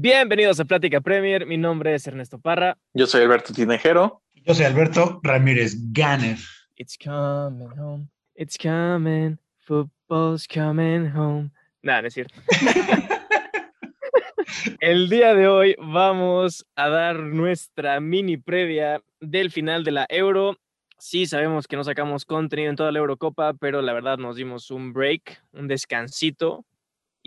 Bienvenidos a Plática Premier. Mi nombre es Ernesto Parra. Yo soy Alberto Tinejero. Yo soy Alberto Ramírez Ganner. It's coming home. It's coming. Football's coming home. Nada, no es cierto. El día de hoy vamos a dar nuestra mini previa del final de la Euro. Sí, sabemos que no sacamos contenido en toda la Eurocopa, pero la verdad nos dimos un break, un descansito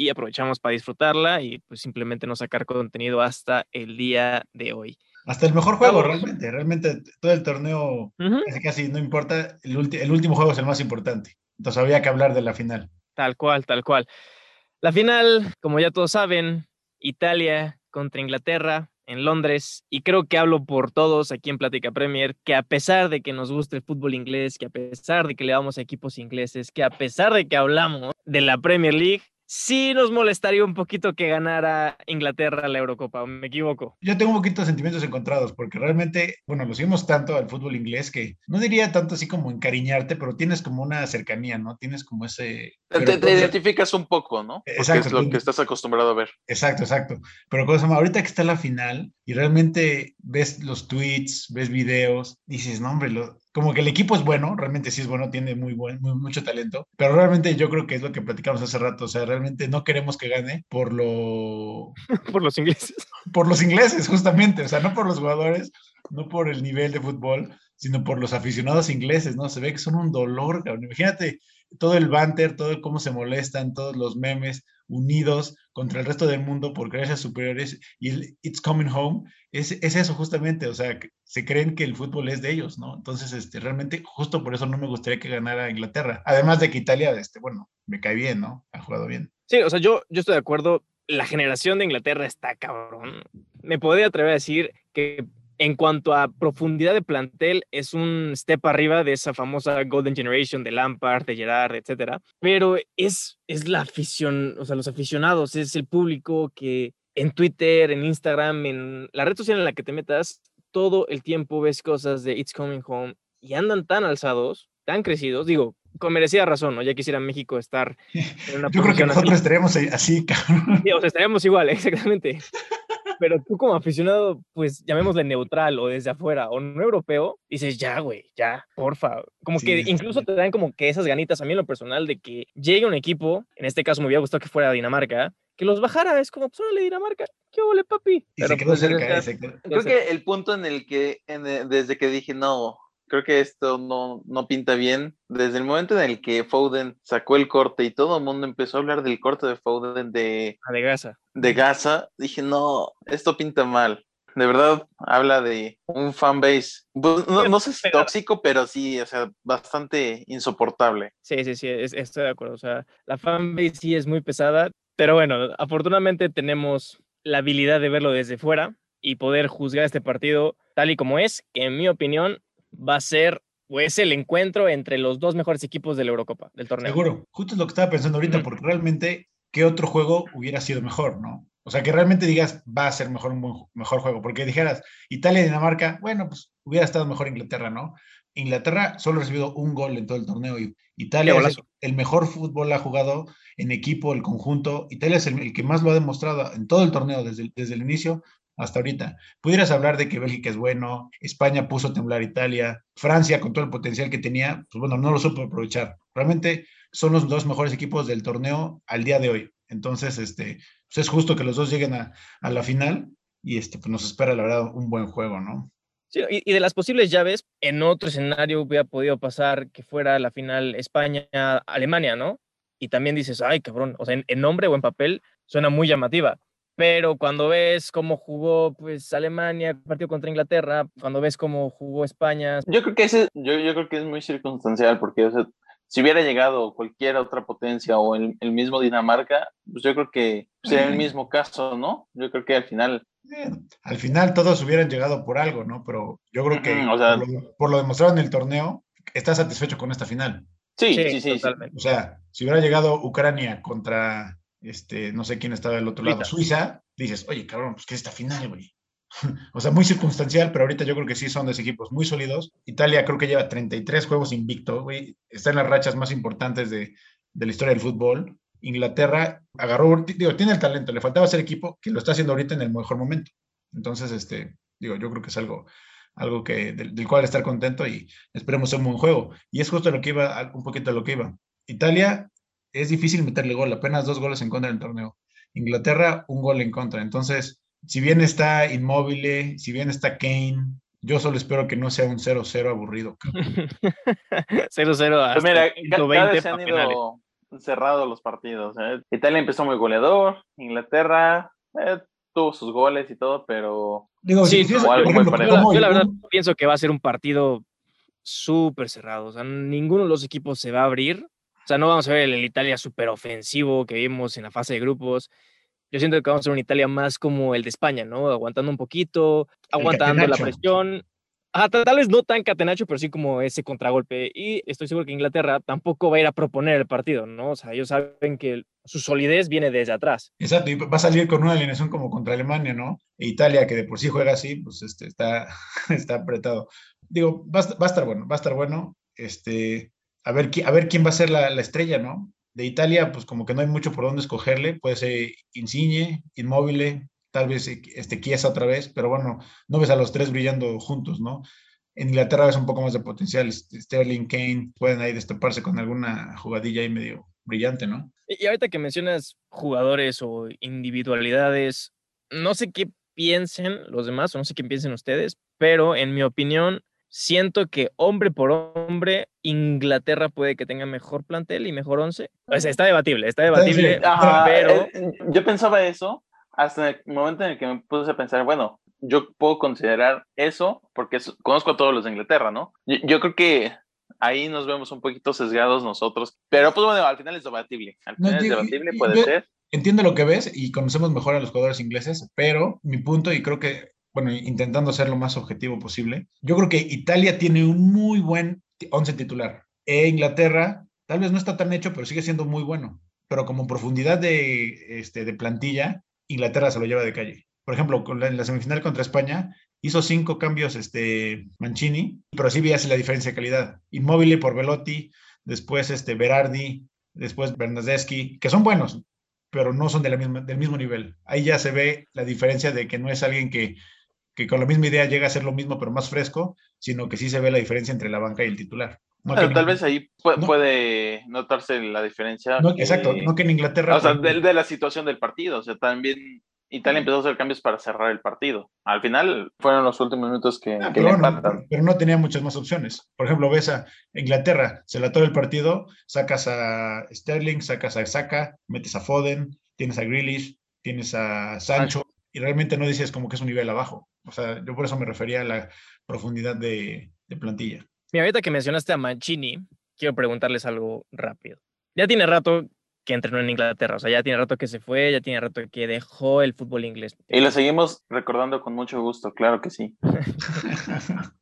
y aprovechamos para disfrutarla y pues simplemente no sacar contenido hasta el día de hoy. Hasta el mejor juego, realmente. Realmente todo el torneo casi, casi no importa. El, el último juego es el más importante. Entonces había que hablar de la final. Tal cual, tal cual. La final, como ya todos saben, Italia contra Inglaterra en Londres y creo que hablo por todos aquí en Plática Premier que a pesar de que nos guste el fútbol inglés, que a pesar de que le damos a equipos ingleses, que a pesar de que hablamos de la Premier League, sí nos molestaría un poquito que ganara Inglaterra la Eurocopa, ¿me equivoco? Yo tengo un poquito de sentimientos encontrados, porque realmente, bueno, lo seguimos tanto al fútbol inglés que no diría tanto así como encariñarte, pero tienes como una cercanía, ¿no? Tienes como ese... Te, identificas un poco, ¿no? exacto. es lo que estás acostumbrado a ver. Exacto, exacto. Pero cosa ahorita que está la final y realmente ves los tweets, ves videos, dices, no, hombre, lo, como que el equipo es bueno, realmente sí es bueno, tiene muy buen, mucho talento, pero realmente yo creo que es lo que platicamos hace rato, o sea, realmente no queremos que gane por lo... por los ingleses. Por los ingleses, justamente, o sea, no por los jugadores, no por el nivel de fútbol, sino por los aficionados ingleses, ¿no? Se ve que son un dolor, cabrón. Imagínate todo el banter, todo el cómo se molestan, todos los memes unidos contra el resto del mundo por creerse superiores y It's Coming Home es, es, eso justamente, o sea, se creen que el fútbol es de ellos, ¿no? Entonces, este, realmente, justo por eso no me gustaría que ganara Inglaterra. Además de que Italia, este, bueno, me cae bien, ¿no? Ha jugado bien. Sí, o sea, yo, yo estoy de acuerdo. La generación de Inglaterra está cabrón. Me podría atrever a decir que en cuanto a profundidad de plantel, es un step arriba de esa famosa Golden Generation de Lampard, de Gerard, etcétera. Pero es, es la afición, o sea, los aficionados, es el público que en Twitter, en Instagram, en la red social en la que te metas, todo el tiempo ves cosas de It's Coming Home y andan tan alzados, tan crecidos. Digo, con merecida razón, ¿no? Ya quisiera México estar en una Yo creo que nosotros estaríamos así, cabrón. Sí, o sea, estaríamos igual, exactamente pero tú como aficionado, pues llamémosle neutral o desde afuera o no europeo, dices, ya, güey, ya, porfa. Como que incluso te dan como que esas ganitas a mí en lo personal de que llegue un equipo, en este caso me hubiera gustado que fuera Dinamarca, que los bajara, es como, pues órale, Dinamarca, qué ole, papi. Y se quedó pues, cerca, Creo que el punto en el que, desde que dije, no, creo que esto no, no pinta bien. Desde el momento en el que Foden sacó el corte y todo el mundo empezó a hablar del corte de Foden de, ah, de Gaza. De Gaza, dije, no, esto pinta mal. De verdad, habla de un fanbase, pues, no, no sé si tóxico, pero sí, o sea, bastante insoportable. Sí, sí, sí, estoy de acuerdo. O sea, la fanbase sí es muy pesada, pero bueno, afortunadamente tenemos la habilidad de verlo desde fuera y poder juzgar este partido tal y como es, que en mi opinión va a ser pues el encuentro entre los dos mejores equipos de la Eurocopa, del torneo. Seguro, justo es lo que estaba pensando ahorita, porque realmente, ¿qué otro juego hubiera sido mejor, no? O sea, que realmente digas, va a ser mejor un mejor juego, porque dijeras, Italia y Dinamarca, bueno, pues hubiera estado mejor Inglaterra, ¿no? Inglaterra solo ha recibido un gol en todo el torneo y Italia es el mejor fútbol ha jugado en equipo, el conjunto. Italia es el, que más lo ha demostrado en todo el torneo desde, desde el inicio hasta ahorita. Pudieras hablar de que Bélgica es bueno, España puso a temblar Italia, Francia con todo el potencial que tenía, pues bueno, no lo supo aprovechar. Realmente son los dos mejores equipos del torneo al día de hoy. Entonces, este, pues es justo que los dos lleguen a, la final y este, pues nos espera, la verdad, un buen juego, ¿no? Sí, y, de las posibles llaves, en otro escenario hubiera podido pasar que fuera la final España-Alemania, ¿no? Y también dices, ay, cabrón, o sea, en nombre o en papel suena muy llamativa pero cuando ves cómo jugó pues Alemania partido contra Inglaterra, cuando ves cómo jugó España. Yo creo que ese, yo, yo creo que es muy circunstancial porque si hubiera llegado cualquier otra potencia o el, el, mismo Dinamarca, pues yo creo que sería el mismo caso, ¿no? Yo creo que al final al final todos hubieran llegado por algo, ¿no? Pero yo creo que por, lo, demostrado en el torneo, está satisfecho con esta final. Sí, sí, sí, O sea, si hubiera llegado Ucrania contra este, no sé quién estaba del otro lado, Suiza, dices, oye, cabrón, pues qué es esta final, güey. o sea, muy circunstancial, pero ahorita yo creo que sí son dos equipos muy sólidos. Italia creo que lleva 33 juegos invicto, güey. Está en las rachas más importantes de, de la historia del fútbol. Inglaterra agarró, digo, tiene el talento, le faltaba ser equipo que lo está haciendo ahorita en el mejor momento. Entonces, este, digo, yo creo que es algo, algo que, del, cual estar contento y esperemos un buen juego. Y es justo lo que iba, un poquito a lo que iba. Italia es difícil meterle gol, apenas dos goles en contra en el torneo. Inglaterra, un gol en contra. Entonces, si bien está inmóvil, si bien está Kane, yo solo espero que no sea un 0-0 aburrido. 0-0 pues mira, cada vez se han ido cerrados los partidos. ¿eh? Italia empezó muy goleador, Inglaterra eh, tuvo sus goles y todo, pero... Digo, sí, yo, la, verdad pienso que va a ser un partido súper cerrado. O sea, ninguno de los equipos se va a abrir. O sea, no vamos a ver el Italia súper ofensivo que vimos en la fase de grupos. Yo siento que vamos a ver una Italia más como el de España, ¿no? Aguantando un poquito, aguantando la presión. Ah, tal vez no tan catenacho, pero sí como ese contragolpe. Y estoy seguro que Inglaterra tampoco va a ir a proponer el partido, ¿no? O sea, ellos saben que su solidez viene desde atrás. Exacto, y va a salir con una alineación como contra Alemania, ¿no? E Italia, que de por sí juega así, pues este, está, está apretado. Digo, va, va, a estar bueno, va a estar bueno. Este, a, ver, quién va a ser la, la estrella, ¿no? De Italia, pues como que no hay mucho por dónde escogerle. Puede ser Insigne, Inmóvil, tal vez este Chiesa otra vez, pero bueno, no ves a los tres brillando juntos, ¿no? En Inglaterra ves un poco más de potencial. Este, Sterling, Kane, pueden ahí destaparse con alguna jugadilla ahí medio brillante, ¿no? Y ahorita que mencionas jugadores o individualidades, no sé qué piensen los demás o no sé qué piensen ustedes, pero en mi opinión, siento que hombre por hombre, Inglaterra puede que tenga mejor plantel y mejor once. O sea, está debatible, está debatible, pero... Eh, yo pensaba eso hasta el momento en el que me puse a pensar, bueno, yo puedo considerar eso porque conozco a todos los de Inglaterra, ¿no? Yo, creo que ahí nos vemos un poquito sesgados nosotros, pero pues bueno, al final es debatible. Al final es debatible, puede ser. Entiendo lo que ves y conocemos mejor a los jugadores ingleses, pero mi punto, y creo que, bueno, intentando ser lo más objetivo posible, yo creo que Italia tiene un muy buen once titular. E Inglaterra tal vez no está tan hecho, pero sigue siendo muy bueno. Pero como profundidad de, este, de plantilla, Inglaterra se lo lleva de calle. Por ejemplo, en la semifinal contra España hizo cinco cambios este, Mancini, pero sí veías la diferencia de calidad. Inmóvil por Velotti, después este, Berardi, después Bernadeschi, que son buenos, pero no son de la misma, del mismo nivel. Ahí ya se ve la diferencia de que no es alguien que, que con la misma idea llega a ser lo mismo, pero más fresco, sino que sí se ve la diferencia entre la banca y el titular tal vez ahí puede, notarse la diferencia. exacto, no que en Inglaterra. O sea, de, la situación del partido. O sea, también Italia empezó a hacer cambios para cerrar el partido. Al final fueron los últimos minutos que, ah, pero, no, pero, no tenía muchas más opciones. Por ejemplo, ves a Inglaterra, se la toma el partido, sacas a Sterling, sacas a Saka, metes a Foden, tienes a Grealish, tienes a Sancho, y realmente no dices como que es un nivel abajo. O sea, yo por eso me refería a la profundidad de plantilla. Mira, ahorita que mencionaste a Mancini, quiero preguntarles algo rápido. Ya tiene rato que entrenó en Inglaterra, o sea, ya tiene rato que se fue, ya tiene rato que dejó el fútbol inglés. Y lo seguimos recordando con mucho gusto, claro que sí.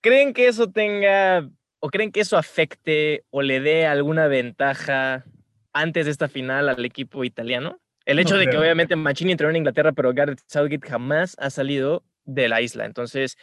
¿Creen que eso tenga, o creen que eso afecte o le dé alguna ventaja antes de esta final al equipo italiano? El hecho de que obviamente Mancini entrenó en Inglaterra, pero Gareth Southgate jamás ha salido de la isla. Entonces,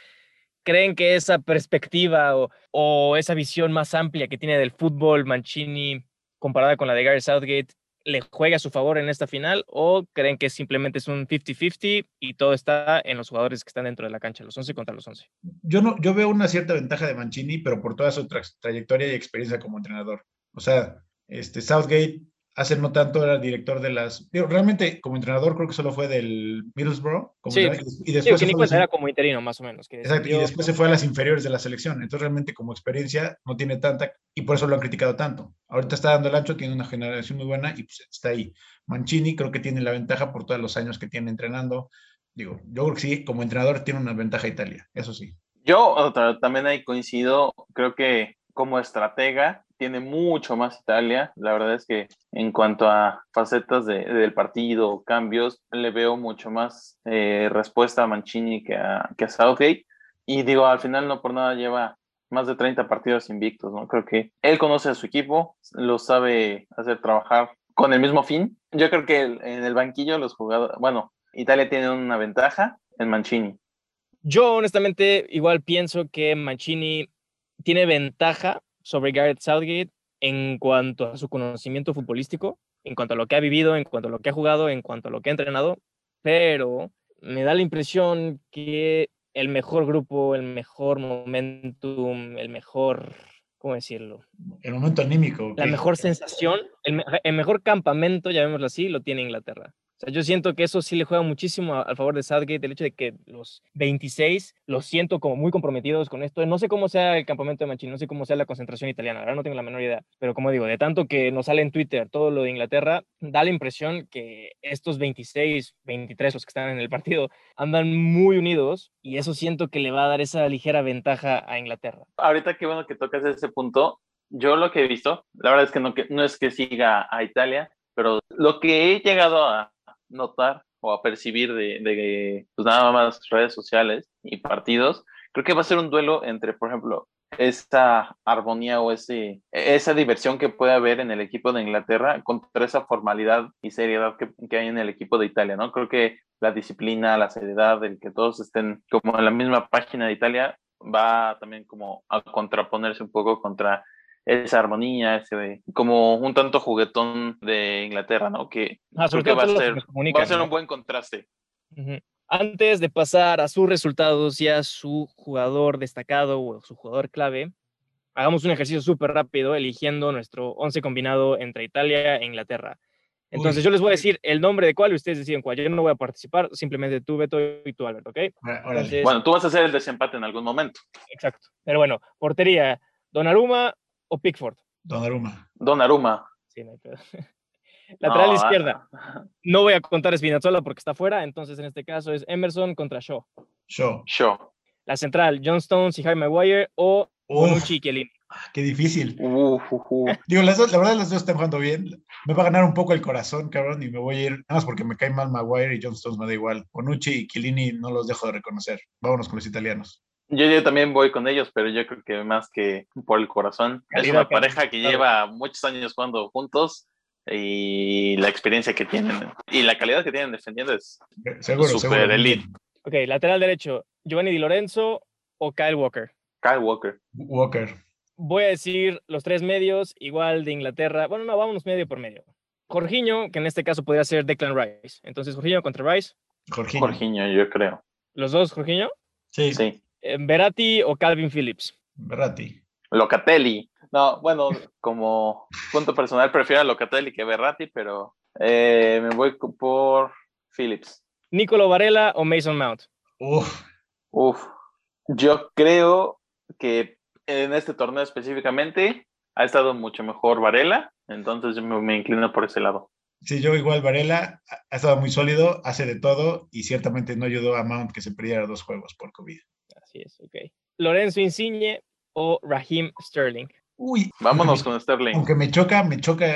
¿Creen que esa perspectiva o, esa visión más amplia que tiene del fútbol Mancini comparada con la de Gary Southgate le juega a su favor en esta final o creen que simplemente es un 50-50 y todo está en los jugadores que están dentro de la cancha, los 11 contra los 11? Yo, no, yo veo una cierta ventaja de Mancini, pero por toda su trayectoria y experiencia como entrenador. O sea, este, Southgate hace no tanto era director de las. realmente, como entrenador, creo que solo fue del Middlesbrough. sí, y después. Sí, era como interino, más o menos. exacto, y después se fue a las inferiores de la selección. Entonces, realmente, como experiencia, no tiene tanta, y por eso lo han criticado tanto. Ahorita está dando el ancho, tiene una generación muy buena y pues está ahí. Mancini creo que tiene la ventaja por todos los años que tiene entrenando. Digo, yo creo que sí, como entrenador tiene una ventaja Italia, eso sí. Yo también ahí coincido, creo que como estratega tiene mucho más Italia. La verdad es que en cuanto a facetas de, del partido, cambios, le veo mucho más eh, respuesta a Mancini que a, que a Southgate. Y digo, al final no por nada lleva más de 30 partidos invictos, ¿no? Creo que él conoce a su equipo, lo sabe hacer trabajar con el mismo fin. Yo creo que en el banquillo los jugadores, bueno, Italia tiene una ventaja en Mancini. Yo honestamente igual pienso que Mancini tiene ventaja sobre Gareth Southgate en cuanto a su conocimiento futbolístico. en cuanto a lo que ha vivido, en cuanto a lo que ha jugado, en cuanto a lo que ha entrenado, pero me da la impresión que el mejor grupo, el mejor momentum, el mejor, ¿cómo decirlo? El momento anímico. La mejor sensación, el, el mejor campamento, llamémoslo así, lo tiene Inglaterra. Sea, yo siento que eso sí le juega muchísimo al favor de Southgate, el hecho de que los 26 los siento como muy comprometidos con esto. No sé cómo sea el campamento de Mancini, no sé cómo sea la concentración italiana, ahora no tengo la menor idea. Pero como digo, de tanto que nos sale en Twitter todo lo de Inglaterra, da la impresión que estos 26, 23, los que están en el partido, andan muy unidos y eso siento que le va a dar esa ligera ventaja a Inglaterra. Ahorita qué bueno que tocas ese punto. Yo lo que he visto, la verdad es que no, no es que siga a Italia, pero lo que he llegado a, notar o a percibir de, de pues nada más redes sociales y partidos, creo que va a ser un duelo entre, por ejemplo, esa armonía o ese, esa diversión que puede haber en el equipo de Inglaterra contra esa formalidad y seriedad que, que, hay en el equipo de Italia, ¿no? Creo que la disciplina, la seriedad, el que todos estén como en la misma página de Italia va también como a contraponerse un poco contra esa armonía, ese como un tanto juguetón de Inglaterra, ¿no? Que ah, creo que va a, ser, va a ser un buen contraste. Antes de pasar a sus resultados y a su jugador destacado o su jugador clave, hagamos un ejercicio súper rápido eligiendo nuestro once combinado entre Italia e Inglaterra. Entonces yo les voy a decir el nombre de cuál y ustedes deciden cuál. Yo no voy a participar, simplemente tú, Beto, y tú, Alberto, ¿ok? Entonces, bueno, tú vas a hacer el desempate en algún momento. Exacto. Pero bueno, portería, Donnarumma, o Pickford? Donnarumma. Donnarumma. Sí, no hay pedo. Lateral no, izquierda. Ah. No voy a contar Spinazzola porque está fuera, entonces en este caso es Emerson contra Shaw. Shaw. Shaw. La central, John Stones y Jaime Maguire o Bonucci y Chiellini. Qué difícil. Uh, uh, uh. Digo, las dos, la verdad, las dos están jugando bien. Me va a ganar un poco el corazón, cabrón, y me voy a ir, nada más porque me cae mal Maguire y John Stones me da igual. Bonucci y Chiellini no los dejo de reconocer. Vámonos con los italianos. Yo, yo también voy con ellos, pero yo creo que más que por el corazón. es una pareja que lleva muchos años jugando juntos y la experiencia que tienen y la calidad que tienen defendiendo es seguro, super elite. Ok, lateral derecho, Giovanni Di Lorenzo o Kyle Walker. Kyle Walker. Walker. Voy a decir los tres medios, igual de Inglaterra. Bueno, no, vámonos medio por medio. Jorginho, que en este caso podría ser Declan Rice. Entonces, Jorginho contra Rice. Jorginho. Jorginho, yo creo. ¿Los dos, Jorginho? Sí. Sí. ¿Berati o Calvin Phillips? Berati. Locatelli. No, bueno, como punto personal prefiero a Locatelli que Berratti, pero eh, me voy por Phillips. ¿Nicolo Varela o Mason Mount? Uf. Uf. Yo creo que en este torneo específicamente ha estado mucho mejor Varela, entonces me, me inclino por ese lado. Sí, yo igual Varela ha estado muy sólido, hace de todo y ciertamente no ayudó a Mount que se perdiera dos juegos por COVID es, ok. Lorenzo Insigne o Raheem Sterling. Uy. Vámonos con Sterling. Aunque me choca, me choca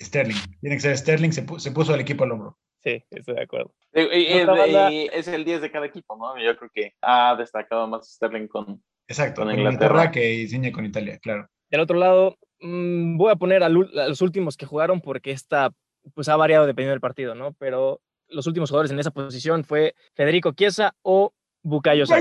Sterling. Tiene que ser Sterling, se, puso al equipo al hombro. Sí, estoy de acuerdo. es el 10 de cada equipo, ¿no? Yo creo que ha destacado más Sterling con, Exacto, con Inglaterra. que Insigne con Italia, claro. Del otro lado, mm, voy a poner a, los últimos que jugaron porque esta pues ha variado dependiendo del partido, ¿no? Pero los últimos jugadores en esa posición fue Federico Chiesa o Bukayo Saka.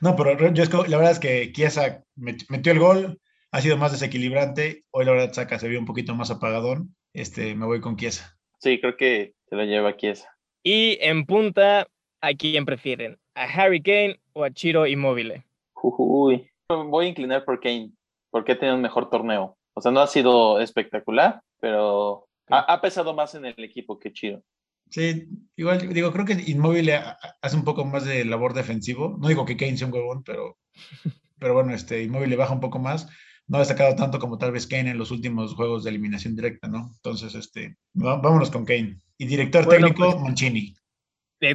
No, pero yo la verdad es que Chiesa metió el gol, ha sido más desequilibrante. Hoy la verdad Saca se vio un poquito más apagadón. Este, me voy con Chiesa. Sí, creo que se lo lleva Chiesa. Y en punta, ¿a quién prefieren? ¿A Harry Kane o a Chiro Immobile? Uy, voy a inclinar por Kane, porque ha tenido un mejor torneo. O sea, no ha sido espectacular, pero ha, ha pesado más en el equipo que Chiro. Sí, igual digo, creo que Inmóvil hace un poco más de labor defensivo. No digo que Kane sea un huevón, pero, pero bueno, este Inmóvil le baja un poco más. No ha destacado tanto como tal vez Kane en los últimos juegos de eliminación directa, ¿no? Entonces, este, vámonos con Kane. Y director técnico, pues, Mancini.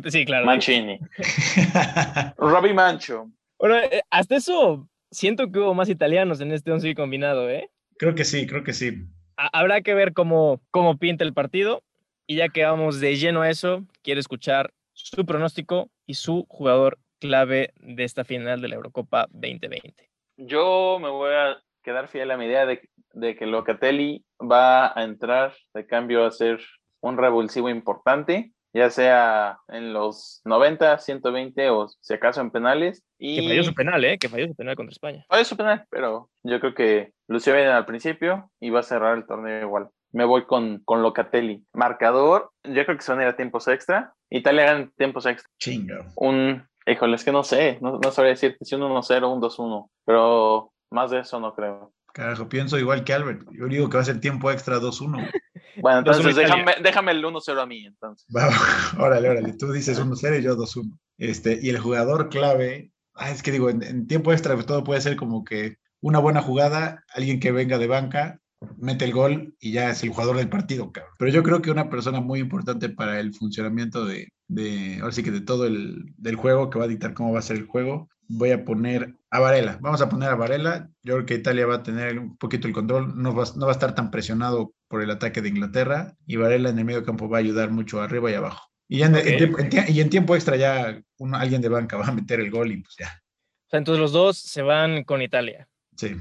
Sí, claro. Mancini. Robbie Mancho. Bueno, eh, hasta eso siento que hubo más italianos en este once combinado, ¿eh? Creo que sí, creo que sí. Habrá que ver cómo, cómo pinta el partido. Y ya que vamos de lleno a eso, quiero escuchar su pronóstico y su jugador clave de esta final de la Eurocopa 2020. Yo me voy a quedar fiel a mi idea de, de que Locatelli va a entrar de cambio a ser un revulsivo importante ya sea en los 90, 120 o si acaso en penales. Y... Que falló su penal, ¿eh? Que falló su penal contra España. Falló su penal, pero yo creo que lució bien al principio y va a cerrar el torneo igual. Me voy con, con Locatelli. Marcador, yo creo que se van a ir a tiempos extra. Italia gana tiempos extra. Chingo. Un, híjole, es que no sé, no, no sabría decirte si un 1-0 un 2-1, pero más de eso no creo. Carajo, pienso igual que Albert. Yo digo que va a ser tiempo extra 2-1. Bueno, entonces 2-1 Italia. déjame, déjame el 1-0 a mí, entonces. Va, órale, órale. Tú dices 1-0 y yo 2-1. Este, y el jugador clave, ah, es que digo, en, en tiempo extra todo puede ser como que una buena jugada, alguien que venga de banca, mete el gol y ya es el jugador del partido, cabrón. Pero yo creo que una persona muy importante para el funcionamiento de, de ahora sí que de todo el del juego, que va a dictar cómo va a ser el juego, voy a poner a Varela. Vamos a poner a Varela. Yo creo que Italia va a tener un poquito el control, no va, no va a estar tan presionado por el ataque de Inglaterra y Varela en el medio campo va a ayudar mucho arriba y abajo. Y, ya en, tiempo, en tie- y en tiempo extra ya uno- alguien de banca va a meter el gol y pues ya. O sea, entonces los dos se van con Italia. Sí.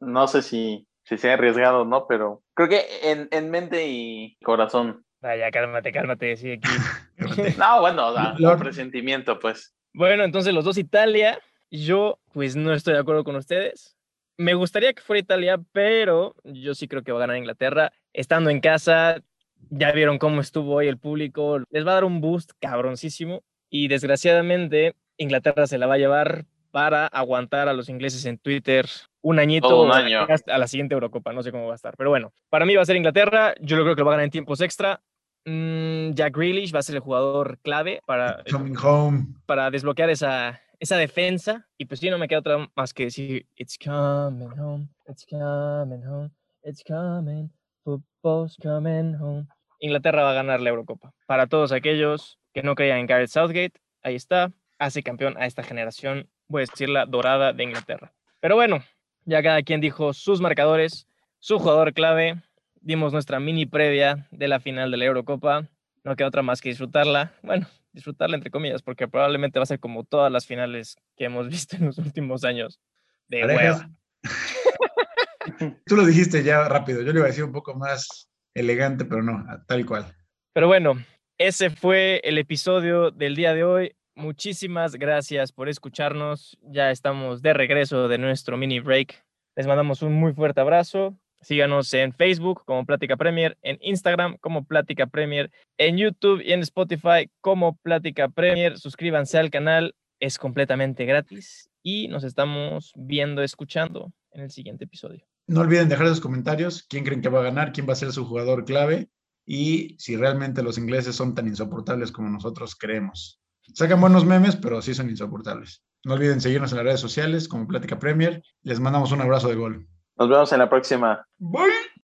No sé si, si sea arriesgado no, pero creo que en, en mente y corazón. Vaya, cálmate, cálmate, sí, aquí. No, bueno, un presentimiento, pues. Bueno, entonces los dos Italia. Yo, pues no estoy de acuerdo con ustedes. Me gustaría que fuera Italia, pero yo sí creo que va a ganar Inglaterra. Estando en casa, ya vieron cómo estuvo hoy el público. Les va a dar un boost cabroncísimo. Y desgraciadamente, Inglaterra se la va a llevar para aguantar a los ingleses en Twitter un añito un año. a la siguiente Eurocopa. No sé cómo va a estar. Pero bueno, para mí va a ser Inglaterra. Yo lo creo que lo va a ganar en tiempos extra. Mm, Jack Grealish va a ser el jugador clave para Coming home. para desbloquear esa, esa defensa. Y pues sí, no me queda otra más que decir, It's coming home, it's coming home, it's coming, football's coming home. Inglaterra va a ganar la Eurocopa. Para todos aquellos que no creían en Gareth Southgate, ahí está, hace campeón a esta generación, voy a decir la dorada de Inglaterra. Pero bueno, ya cada quien dijo sus marcadores, su jugador clave, dimos nuestra mini previa de la final de la Eurocopa. No queda otra más que disfrutarla. Bueno, disfrutarla entre comillas, porque probablemente va a ser como todas las finales que hemos visto en los últimos años. De Parejas. hueva. Tú lo dijiste ya rápido. Yo le iba a decir un poco más elegante, pero no, tal cual. Pero bueno, ese fue el episodio del día de hoy. Muchísimas gracias por escucharnos. Ya estamos de regreso de nuestro mini break. Les mandamos un muy fuerte abrazo. Síganos en Facebook como Plática Premier, en Instagram como Plática Premier, en YouTube y en Spotify como Plática Premier. Suscríbanse al canal, es completamente gratis y nos estamos viendo, escuchando en el siguiente episodio. No olviden dejar sus comentarios. ¿Quién creen que va a ganar? ¿Quién va a ser su jugador clave? Y si realmente los ingleses son tan insoportables como nosotros creemos. Sacan buenos memes, pero sí son insoportables. No olviden seguirnos en las redes sociales como Plática Premier. Les mandamos un abrazo de gol. Nos vemos en la próxima. Bye.